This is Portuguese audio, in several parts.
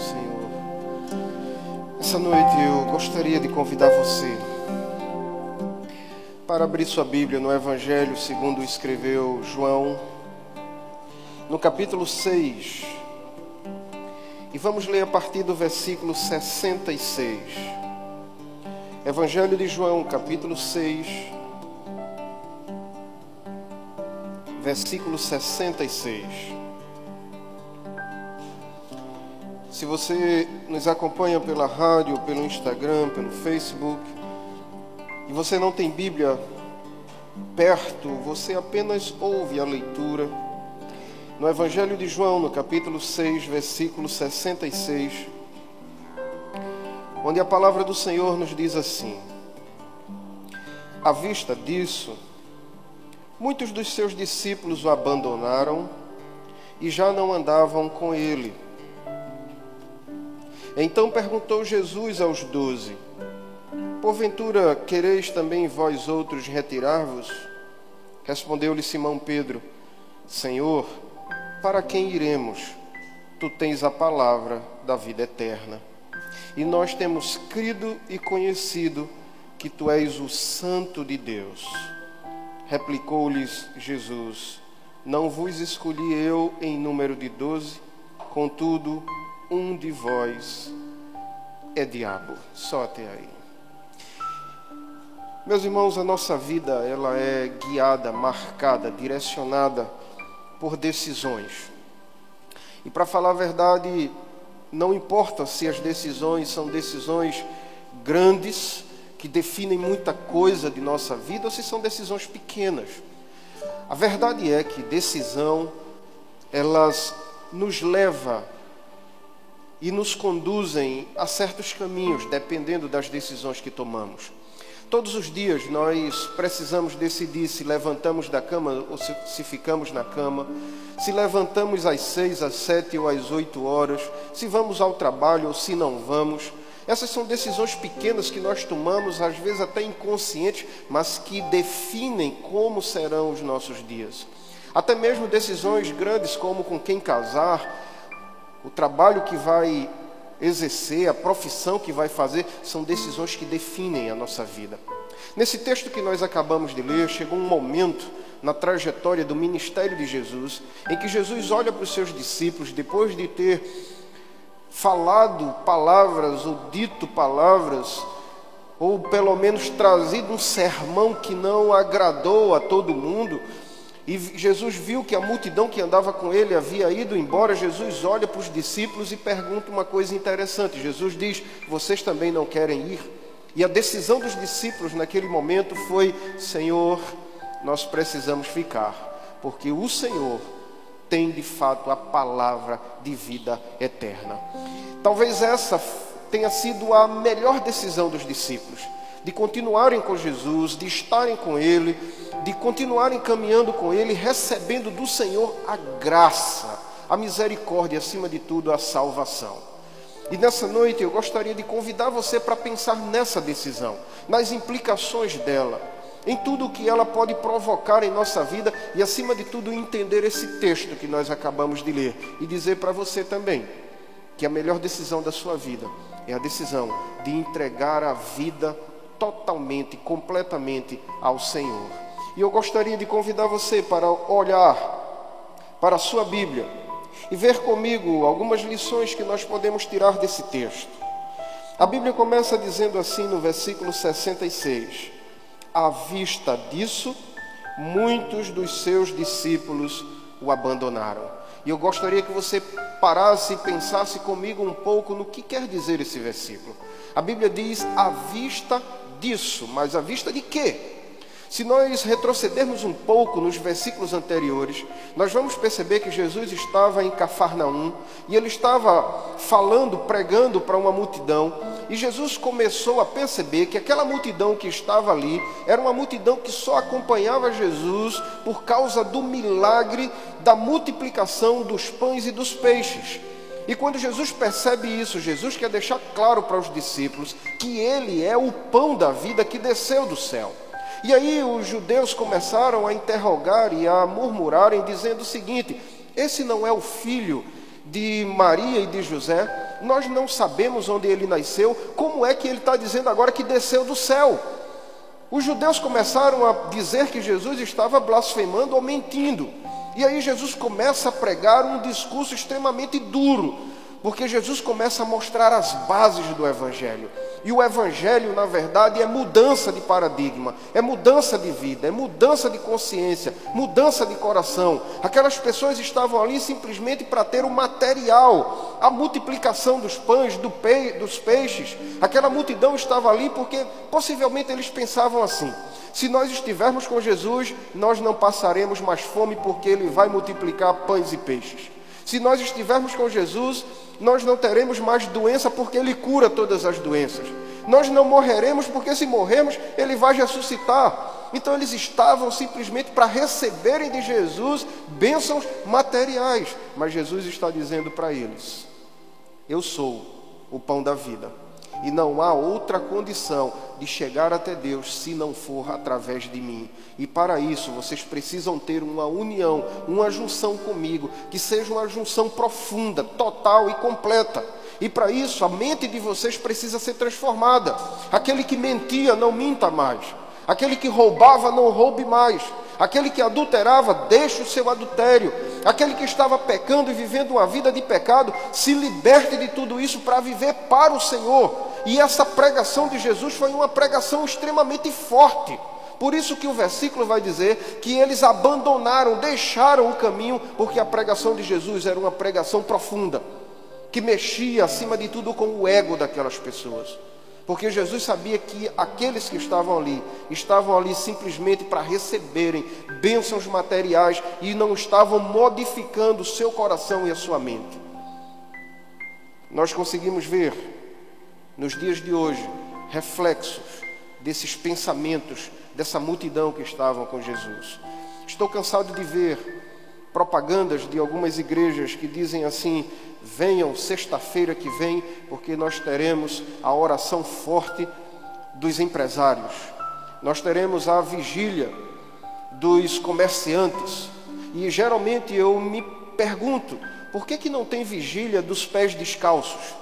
Senhor. Essa noite eu gostaria de convidar você para abrir sua Bíblia no Evangelho segundo escreveu João, no capítulo 6. E vamos ler a partir do versículo 66. Evangelho de João, capítulo 6, versículo 66. Se você nos acompanha pela rádio, pelo Instagram, pelo Facebook, e você não tem Bíblia perto, você apenas ouve a leitura. No Evangelho de João, no capítulo 6, versículo 66, onde a palavra do Senhor nos diz assim: À vista disso, muitos dos seus discípulos o abandonaram e já não andavam com ele. Então perguntou Jesus aos doze: Porventura quereis também vós outros retirar-vos? Respondeu-lhe Simão Pedro: Senhor, para quem iremos? Tu tens a palavra da vida eterna. E nós temos crido e conhecido que tu és o Santo de Deus. Replicou-lhes Jesus: Não vos escolhi eu em número de doze, contudo, um de vós é diabo. Só até aí. Meus irmãos, a nossa vida ela é guiada, marcada, direcionada por decisões. E para falar a verdade, não importa se as decisões são decisões grandes que definem muita coisa de nossa vida ou se são decisões pequenas. A verdade é que decisão elas nos leva e nos conduzem a certos caminhos, dependendo das decisões que tomamos. Todos os dias nós precisamos decidir se levantamos da cama ou se, se, ficamos na cama, se levantamos às seis, às sete ou às oito horas, se vamos ao trabalho ou se não vamos. Essas são decisões pequenas que nós tomamos, às vezes até inconscientes, mas que definem como serão os nossos dias. Até mesmo decisões grandes como com quem casar, o trabalho que vai exercer, a profissão que vai fazer, são decisões que definem a nossa vida. Nesse texto que nós acabamos de ler, chegou um momento na trajetória do ministério de Jesus em que Jesus olha para os seus discípulos depois de ter falado palavras ou dito palavras ou pelo menos trazido um sermão que não agradou a todo mundo, e Jesus viu que a multidão que andava com ele havia ido embora. Jesus olha para os discípulos e pergunta uma coisa interessante. Jesus diz: Vocês também não querem ir? E a decisão dos discípulos naquele momento foi: Senhor, nós precisamos ficar, porque o Senhor tem de fato a palavra de vida eterna. Talvez essa tenha sido a melhor decisão dos discípulos de continuarem com Jesus, de estarem com Ele, de continuarem caminhando com Ele, recebendo do Senhor a graça, a misericórdia acima de tudo, a salvação. E nessa noite eu gostaria de convidar você para pensar nessa decisão, nas implicações dela, em tudo o que ela pode provocar em nossa vida e, acima de tudo, entender esse texto que nós acabamos de ler e dizer para você também que a melhor decisão da sua vida é a decisão de entregar a vida totalmente, completamente ao Senhor. E eu gostaria de convidar você para olhar para a sua Bíblia e ver comigo algumas lições que nós podemos tirar desse texto. A Bíblia começa dizendo assim no versículo 66: À vista disso, muitos dos seus discípulos o abandonaram. E eu gostaria que você parasse e pensasse comigo um pouco no que quer dizer esse versículo. A Bíblia diz: à vista disso, mas à vista de quê? Se nós retrocedermos um pouco nos versículos anteriores, nós vamos perceber que Jesus estava em Cafarnaum e ele estava falando, pregando para uma multidão, e Jesus começou a perceber que aquela multidão que estava ali era uma multidão que só acompanhava Jesus por causa do milagre da multiplicação dos pães e dos peixes. E quando Jesus percebe isso, Jesus quer deixar claro para os discípulos que ele é o pão da vida que desceu do céu. E aí os judeus começaram a interrogar e a murmurarem, dizendo o seguinte: esse não é o filho de Maria e de José? nós não sabemos onde ele nasceu, como é que ele está dizendo agora que desceu do céu? Os judeus começaram a dizer que Jesus estava blasfemando ou mentindo. E aí Jesus começa a pregar um discurso extremamente duro, porque Jesus começa a mostrar as bases do Evangelho. E o Evangelho, na verdade, é mudança de paradigma, é mudança de vida, é mudança de consciência, mudança de coração. Aquelas pessoas estavam ali simplesmente para ter o material, a multiplicação dos pães, do dos peixes. Aquela multidão estava ali porque possivelmente eles pensavam assim: se nós estivermos com Jesus, nós não passaremos mais fome porque Ele vai multiplicar pães e peixes. Se nós estivermos com Jesus, nós não teremos mais doença porque Ele cura todas as doenças. Nós não morreremos porque se morrermos, Ele vai ressuscitar. Então eles estavam simplesmente para receberem de Jesus bênçãos materiais. Mas Jesus está dizendo para eles: Eu sou o pão da vida. E não há outra condição de chegar até Deus se não for através de mim. E para isso vocês precisam ter uma união, uma junção comigo, que seja uma junção profunda, total e completa. E para isso a mente de vocês precisa ser transformada. Aquele que mentia, não minta mais. Aquele que roubava, não roube mais. Aquele que adulterava, deixe o seu adultério. Aquele que estava pecando e vivendo uma vida de pecado, se liberte de tudo isso para viver para o Senhor. E essa pregação de Jesus foi uma pregação extremamente forte. Por isso que o versículo vai dizer que eles abandonaram, deixaram o caminho, porque a pregação de Jesus era uma pregação profunda, que mexia acima de tudo com o ego daquelas pessoas. Porque Jesus sabia que aqueles que estavam ali, estavam ali simplesmente para receberem bênçãos materiais e não estavam modificando o seu coração e a sua mente. Nós conseguimos ver nos dias de hoje reflexos desses pensamentos dessa multidão que estavam com Jesus. Estou cansado de ver propagandas de algumas igrejas que dizem assim: venham sexta-feira que vem, porque nós teremos a oração forte dos empresários, nós teremos a vigília dos comerciantes. E geralmente eu me pergunto: por que, que não tem vigília dos pés descalços?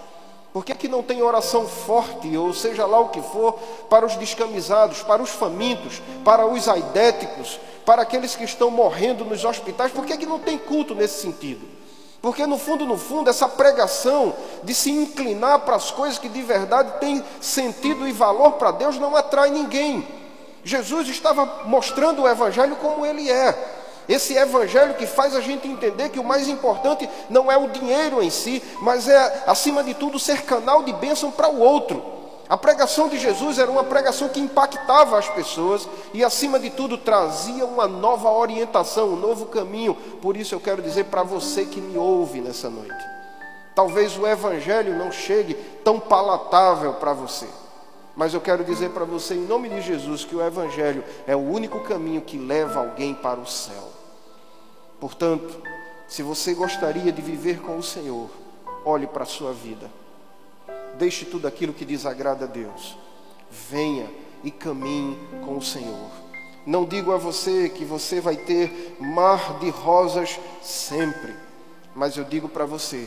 Por que, que não tem oração forte, ou seja lá o que for, para os descamisados, para os famintos, para os aidéticos, para aqueles que estão morrendo nos hospitais? Por que, que não tem culto nesse sentido? Porque no fundo, no fundo, essa pregação de se inclinar para as coisas que de verdade têm sentido e valor para Deus não atrai ninguém. Jesus estava mostrando o Evangelho como ele é. Esse evangelho que faz a gente entender que o mais importante não é o dinheiro em si, mas é, acima de tudo, ser canal de bênção para o outro. A pregação de Jesus era uma pregação que impactava as pessoas e, acima de tudo, trazia uma nova orientação, um novo caminho. Por isso, eu quero dizer para você que me ouve nessa noite: talvez o Evangelho não chegue tão palatável para você, mas eu quero dizer para você, em nome de Jesus, que o Evangelho é o único caminho que leva alguém para o céu. Portanto, se você gostaria de viver com o Senhor, olhe para a sua vida. Deixe tudo aquilo que desagrada a Deus. Venha e caminhe com o Senhor. Não digo a você que você vai ter mar de rosas sempre, mas eu digo para você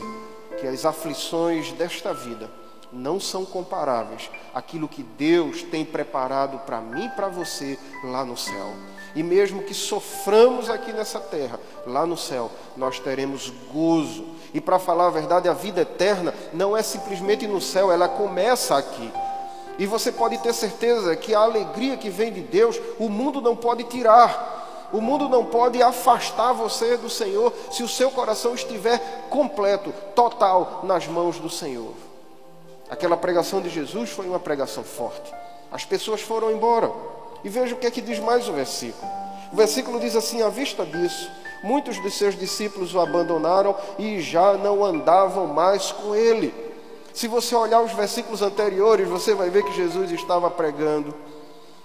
que as aflições desta vida não são comparáveis àquilo que Deus tem preparado para mim e para você lá no céu. E mesmo que soframos aqui nessa terra, lá no céu, nós teremos gozo. E para falar a verdade, a vida eterna não é simplesmente no céu, ela começa aqui. E você pode ter certeza que a alegria que vem de Deus, o mundo não pode tirar. O mundo não pode afastar você do Senhor se o seu coração estiver completo, total nas mãos do Senhor. Aquela pregação de Jesus foi uma pregação forte. As pessoas foram embora. E veja o que é que diz mais o versículo. O versículo diz assim: à vista disso, muitos de seus discípulos o abandonaram e já não andavam mais com ele. Se você olhar os versículos anteriores, você vai ver que Jesus estava pregando.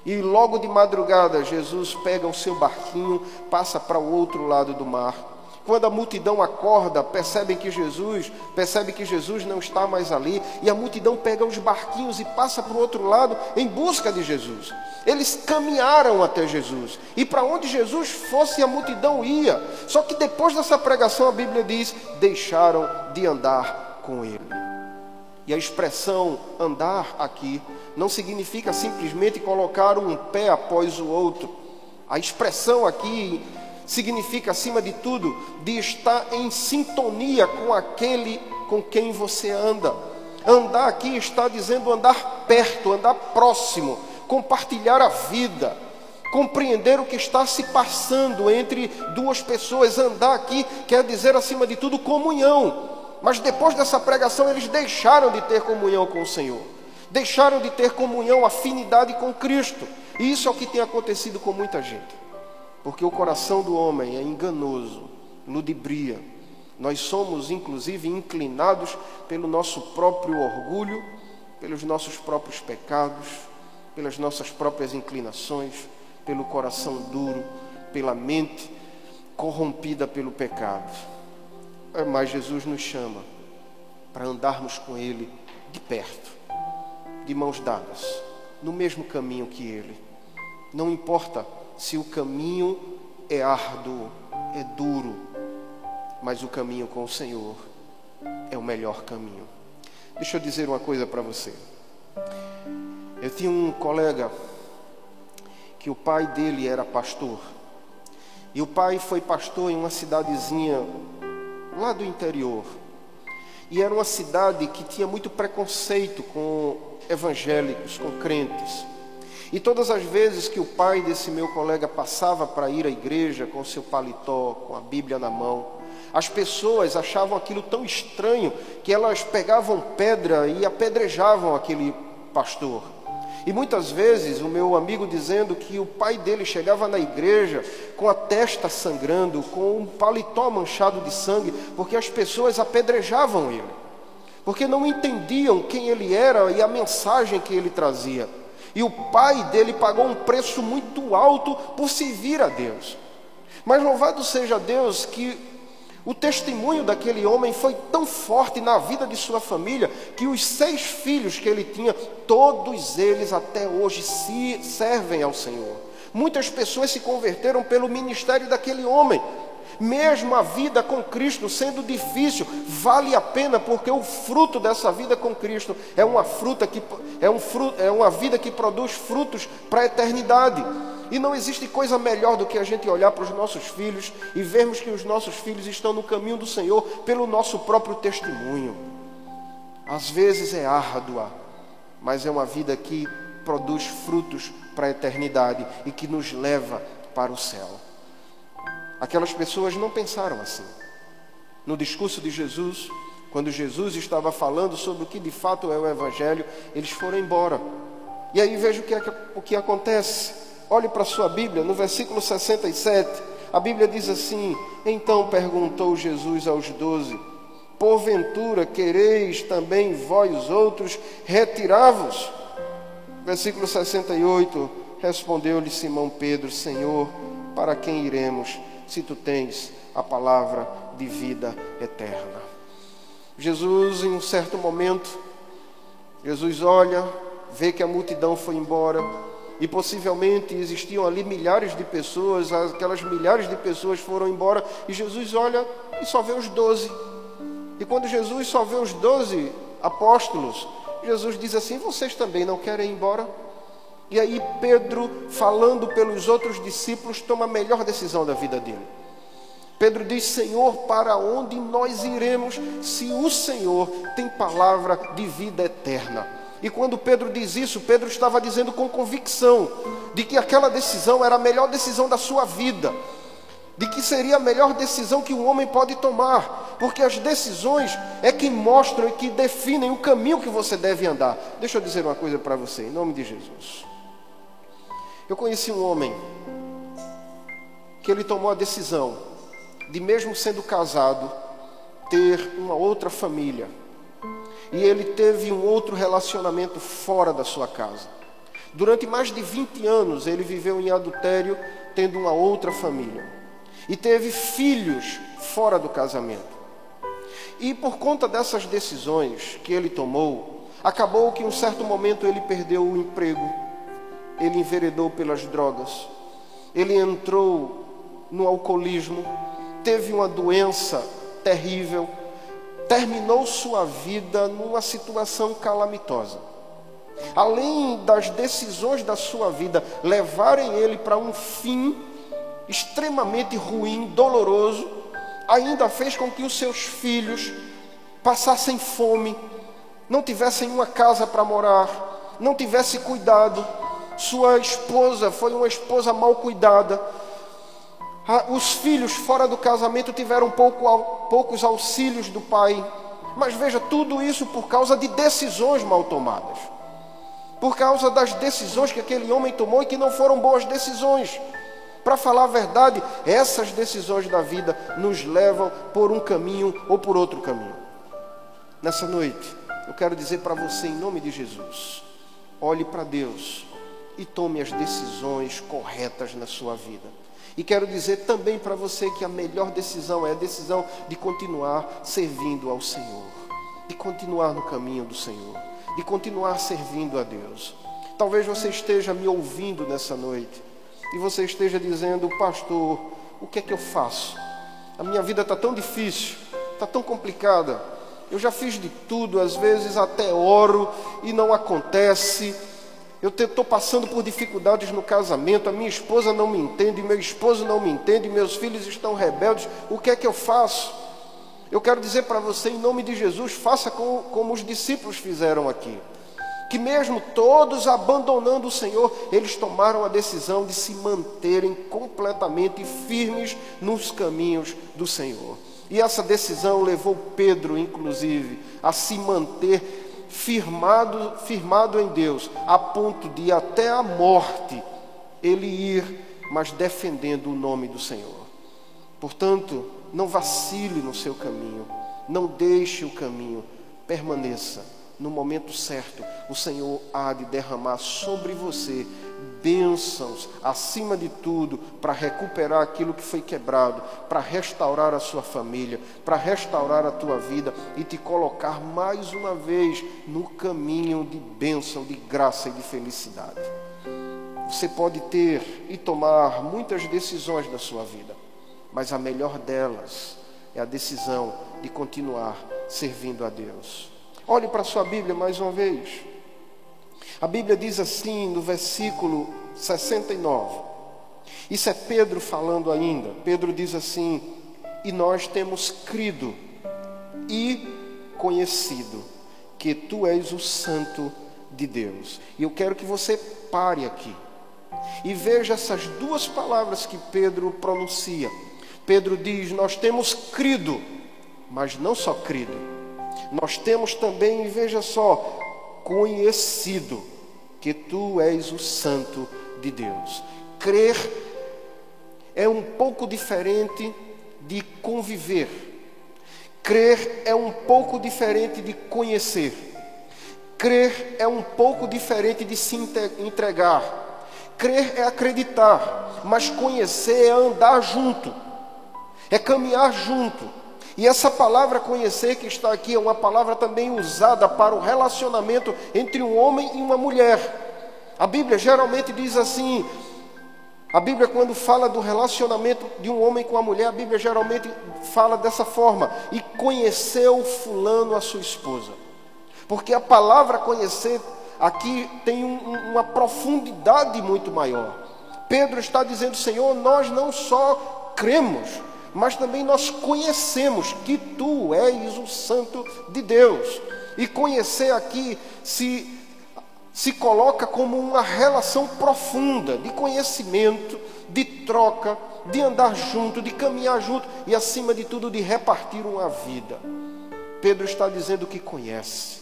E logo de madrugada, Jesus pega o seu barquinho, passa para o outro lado do mar quando a multidão acorda, percebem que Jesus, percebe que Jesus não está mais ali, e a multidão pega os barquinhos e passa para o outro lado em busca de Jesus. Eles caminharam até Jesus, e para onde Jesus fosse, a multidão ia. Só que depois dessa pregação, a Bíblia diz: deixaram de andar com ele. E a expressão andar aqui não significa simplesmente colocar um pé após o outro. A expressão aqui significa, acima de tudo, de estar em sintonia com aquele com quem você anda. Andar aqui está dizendo andar perto, andar próximo, compartilhar a vida, compreender o que está se passando entre duas pessoas. Andar aqui quer dizer, acima de tudo, comunhão. Mas depois dessa pregação, eles deixaram de ter comunhão com o Senhor, deixaram de ter comunhão, afinidade com Cristo. E isso é o que tem acontecido com muita gente, porque o coração do homem é enganoso, ludibria. Nós somos, inclusive, inclinados pelo nosso próprio orgulho, pelos nossos próprios pecados, pelas nossas próprias inclinações, pelo coração duro, pela mente corrompida pelo pecado. Mas Jesus nos chama para andarmos com Ele de perto, de mãos dadas, no mesmo caminho que Ele. Não importa se o caminho é árduo, é duro, mas o caminho com o Senhor é o melhor caminho. Deixa eu dizer uma coisa para você. Eu tinha um colega que o pai dele era pastor. E o pai foi pastor em uma cidadezinha lá do interior. E era uma cidade que tinha muito preconceito com evangélicos, com crentes. E todas as vezes que o pai desse meu colega passava para ir à igreja com seu paletó, com a Bíblia na mão, as pessoas achavam aquilo tão estranho que elas pegavam pedra e apedrejavam aquele pastor. E muitas vezes o meu amigo dizendo que o pai dele chegava na igreja com a testa sangrando, com um paletó manchado de sangue, porque as pessoas apedrejavam ele, porque não entendiam quem ele era e a mensagem que ele trazia. E o pai dele pagou um preço muito alto por servir a Deus. Mas louvado seja Deus que o testemunho daquele homem foi tão forte na vida de sua família que os seis filhos que ele tinha, todos eles até hoje se servem ao Senhor. Muitas pessoas se converteram pelo ministério daquele homem. Mesmo a vida com Cristo sendo difícil, vale a pena porque o fruto dessa vida com Cristo é uma fruta que é, um fruto, é uma vida que produz frutos para a eternidade. E não existe coisa melhor do que a gente olhar para os nossos filhos e vermos que os nossos filhos estão no caminho do Senhor pelo nosso próprio testemunho. Às vezes é árdua, mas é uma vida que produz frutos para a eternidade e que nos leva para o céu. Aquelas pessoas não pensaram assim. No discurso de Jesus, quando Jesus estava falando sobre o que de fato é o Evangelho, eles foram embora. E aí veja o que, é, o que acontece. Olhe para a sua Bíblia, no versículo 67, a Bíblia diz assim: Então perguntou Jesus aos doze: Porventura quereis também vós outros retirar-vos? Versículo 68, respondeu-lhe Simão Pedro: Senhor, para quem iremos, se tu tens a palavra de vida eterna? Jesus, em um certo momento, Jesus olha, vê que a multidão foi embora e possivelmente existiam ali milhares de pessoas, aquelas milhares de pessoas foram embora, e Jesus olha e só vê os doze. E quando Jesus só vê os doze apóstolos, Jesus diz assim: Vocês também não querem ir embora? E aí Pedro, falando pelos outros discípulos, toma a melhor decisão da vida dele. Pedro diz: Senhor, para onde nós iremos se o Senhor tem palavra de vida eterna? E quando Pedro diz isso, Pedro estava dizendo com convicção de que aquela decisão era a melhor decisão da sua vida, de que seria a melhor decisão que um homem pode tomar, porque as decisões é que mostram e que definem o caminho que você deve andar. Deixa eu dizer uma coisa para você, em nome de Jesus. Eu conheci um homem que ele tomou a decisão de, mesmo sendo casado, ter uma outra família e ele teve um outro relacionamento fora da sua casa. Durante mais de 20 anos ele viveu em adultério, tendo uma outra família. E teve filhos fora do casamento. E por conta dessas decisões que ele tomou, acabou que em um certo momento ele perdeu o emprego, ele enveredou pelas drogas, ele entrou no alcoolismo, teve uma doença terrível terminou sua vida numa situação calamitosa. Além das decisões da sua vida levarem ele para um fim extremamente ruim, doloroso, ainda fez com que os seus filhos passassem fome, não tivessem uma casa para morar, não tivesse cuidado. Sua esposa foi uma esposa mal cuidada. Ah, os filhos fora do casamento tiveram pouco, poucos auxílios do pai. Mas veja, tudo isso por causa de decisões mal tomadas. Por causa das decisões que aquele homem tomou e que não foram boas decisões. Para falar a verdade, essas decisões da vida nos levam por um caminho ou por outro caminho. Nessa noite, eu quero dizer para você, em nome de Jesus, olhe para Deus e tome as decisões corretas na sua vida. E quero dizer também para você que a melhor decisão é a decisão de continuar servindo ao Senhor, de continuar no caminho do Senhor, de continuar servindo a Deus. Talvez você esteja me ouvindo nessa noite e você esteja dizendo, pastor, o que é que eu faço? A minha vida está tão difícil, está tão complicada. Eu já fiz de tudo, às vezes até oro e não acontece. Eu estou passando por dificuldades no casamento, a minha esposa não me entende, meu esposo não me entende, meus filhos estão rebeldes. O que é que eu faço? Eu quero dizer para você, em nome de Jesus, faça como, como os discípulos fizeram aqui que mesmo todos abandonando o Senhor, eles tomaram a decisão de se manterem completamente firmes nos caminhos do Senhor. E essa decisão levou Pedro, inclusive, a se manter firmado, firmado em Deus, a ponto de até a morte ele ir, mas defendendo o nome do Senhor. Portanto, não vacile no seu caminho, não deixe o caminho, permaneça no momento certo, o Senhor há de derramar sobre você bênçãos, acima de tudo, para recuperar aquilo que foi quebrado, para restaurar a sua família, para restaurar a tua vida e te colocar mais uma vez no caminho de bênção, de graça e de felicidade. Você pode ter e tomar muitas decisões da sua vida, mas a melhor delas é a decisão de continuar servindo a Deus. Olhe para a sua Bíblia mais uma vez. A Bíblia diz assim no versículo 69. Isso é Pedro falando ainda. Pedro diz assim: E nós temos crido e conhecido que tu és o Santo de Deus. E eu quero que você pare aqui e veja essas duas palavras que Pedro pronuncia. Pedro diz: Nós temos crido, mas não só crido nós temos também, veja só, conhecido que tu és o Santo de Deus. Crer é um pouco diferente de conviver. Crer é um pouco diferente de conhecer. Crer é um pouco diferente de se entregar. Crer é acreditar, mas conhecer é andar junto, é caminhar junto e essa palavra conhecer que está aqui é uma palavra também usada para o relacionamento entre um homem e uma mulher. A Bíblia geralmente diz assim: a Bíblia, quando fala do relacionamento de um homem com a mulher, a Bíblia geralmente fala dessa forma: e conheceu Fulano a sua esposa. Porque a palavra conhecer aqui tem um, uma profundidade muito maior. Pedro está dizendo: Senhor, nós não só cremos, mas também nós conhecemos que tu és o Santo de Deus. E conhecer aqui se, se coloca como uma relação profunda de conhecimento, de troca, de andar junto, de caminhar junto e, acima de tudo, de repartir uma vida. Pedro está dizendo que conhece.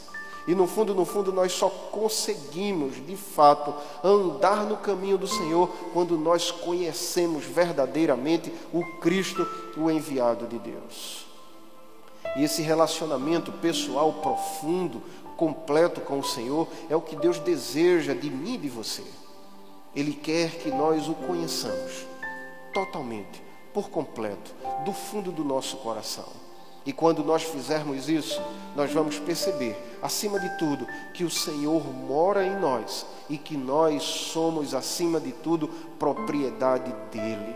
E no fundo, no fundo, nós só conseguimos, de fato, andar no caminho do Senhor quando nós conhecemos verdadeiramente o Cristo, o enviado de Deus. E esse relacionamento pessoal profundo, completo com o Senhor, é o que Deus deseja de mim e de você. Ele quer que nós o conheçamos totalmente, por completo, do fundo do nosso coração. E quando nós fizermos isso, nós vamos perceber, acima de tudo, que o Senhor mora em nós e que nós somos, acima de tudo, propriedade dEle.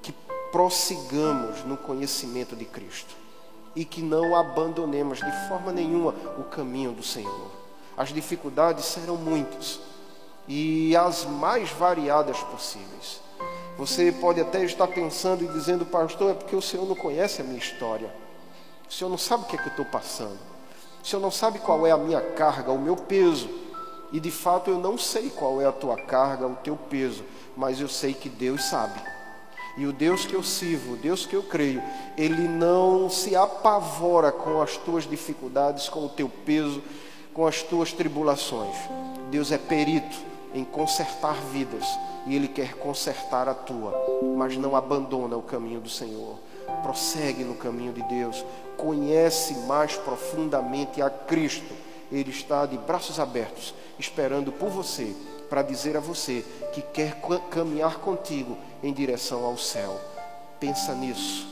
Que prossigamos no conhecimento de Cristo. e que não abandonemos de forma nenhuma o caminho do Senhor. As dificuldades serão muitas e as mais variadas possíveis. Você pode até estar pensando e dizendo, pastor, é porque o Senhor não conhece a minha história. O Senhor não sabe o que é que eu estou passando. O Senhor não sabe qual é a minha carga, o meu peso. E de fato eu não sei qual é a tua carga, o teu peso, mas eu sei que Deus sabe. E o Deus que eu sirvo, o Deus que eu creio, Ele não se apavora com as tuas dificuldades, com o teu peso, com as tuas tribulações. Deus é perito em consertar vidas e Ele quer consertar a tua, mas não abandona o caminho do Senhor. Prossegue no caminho de Deus, conhece mais profundamente a Cristo. Ele está de braços abertos, esperando por você, para dizer a você que quer caminhar contigo em direção ao céu. Pensa nisso,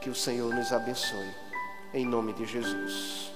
que o Senhor nos abençoe. Em nome de Jesus.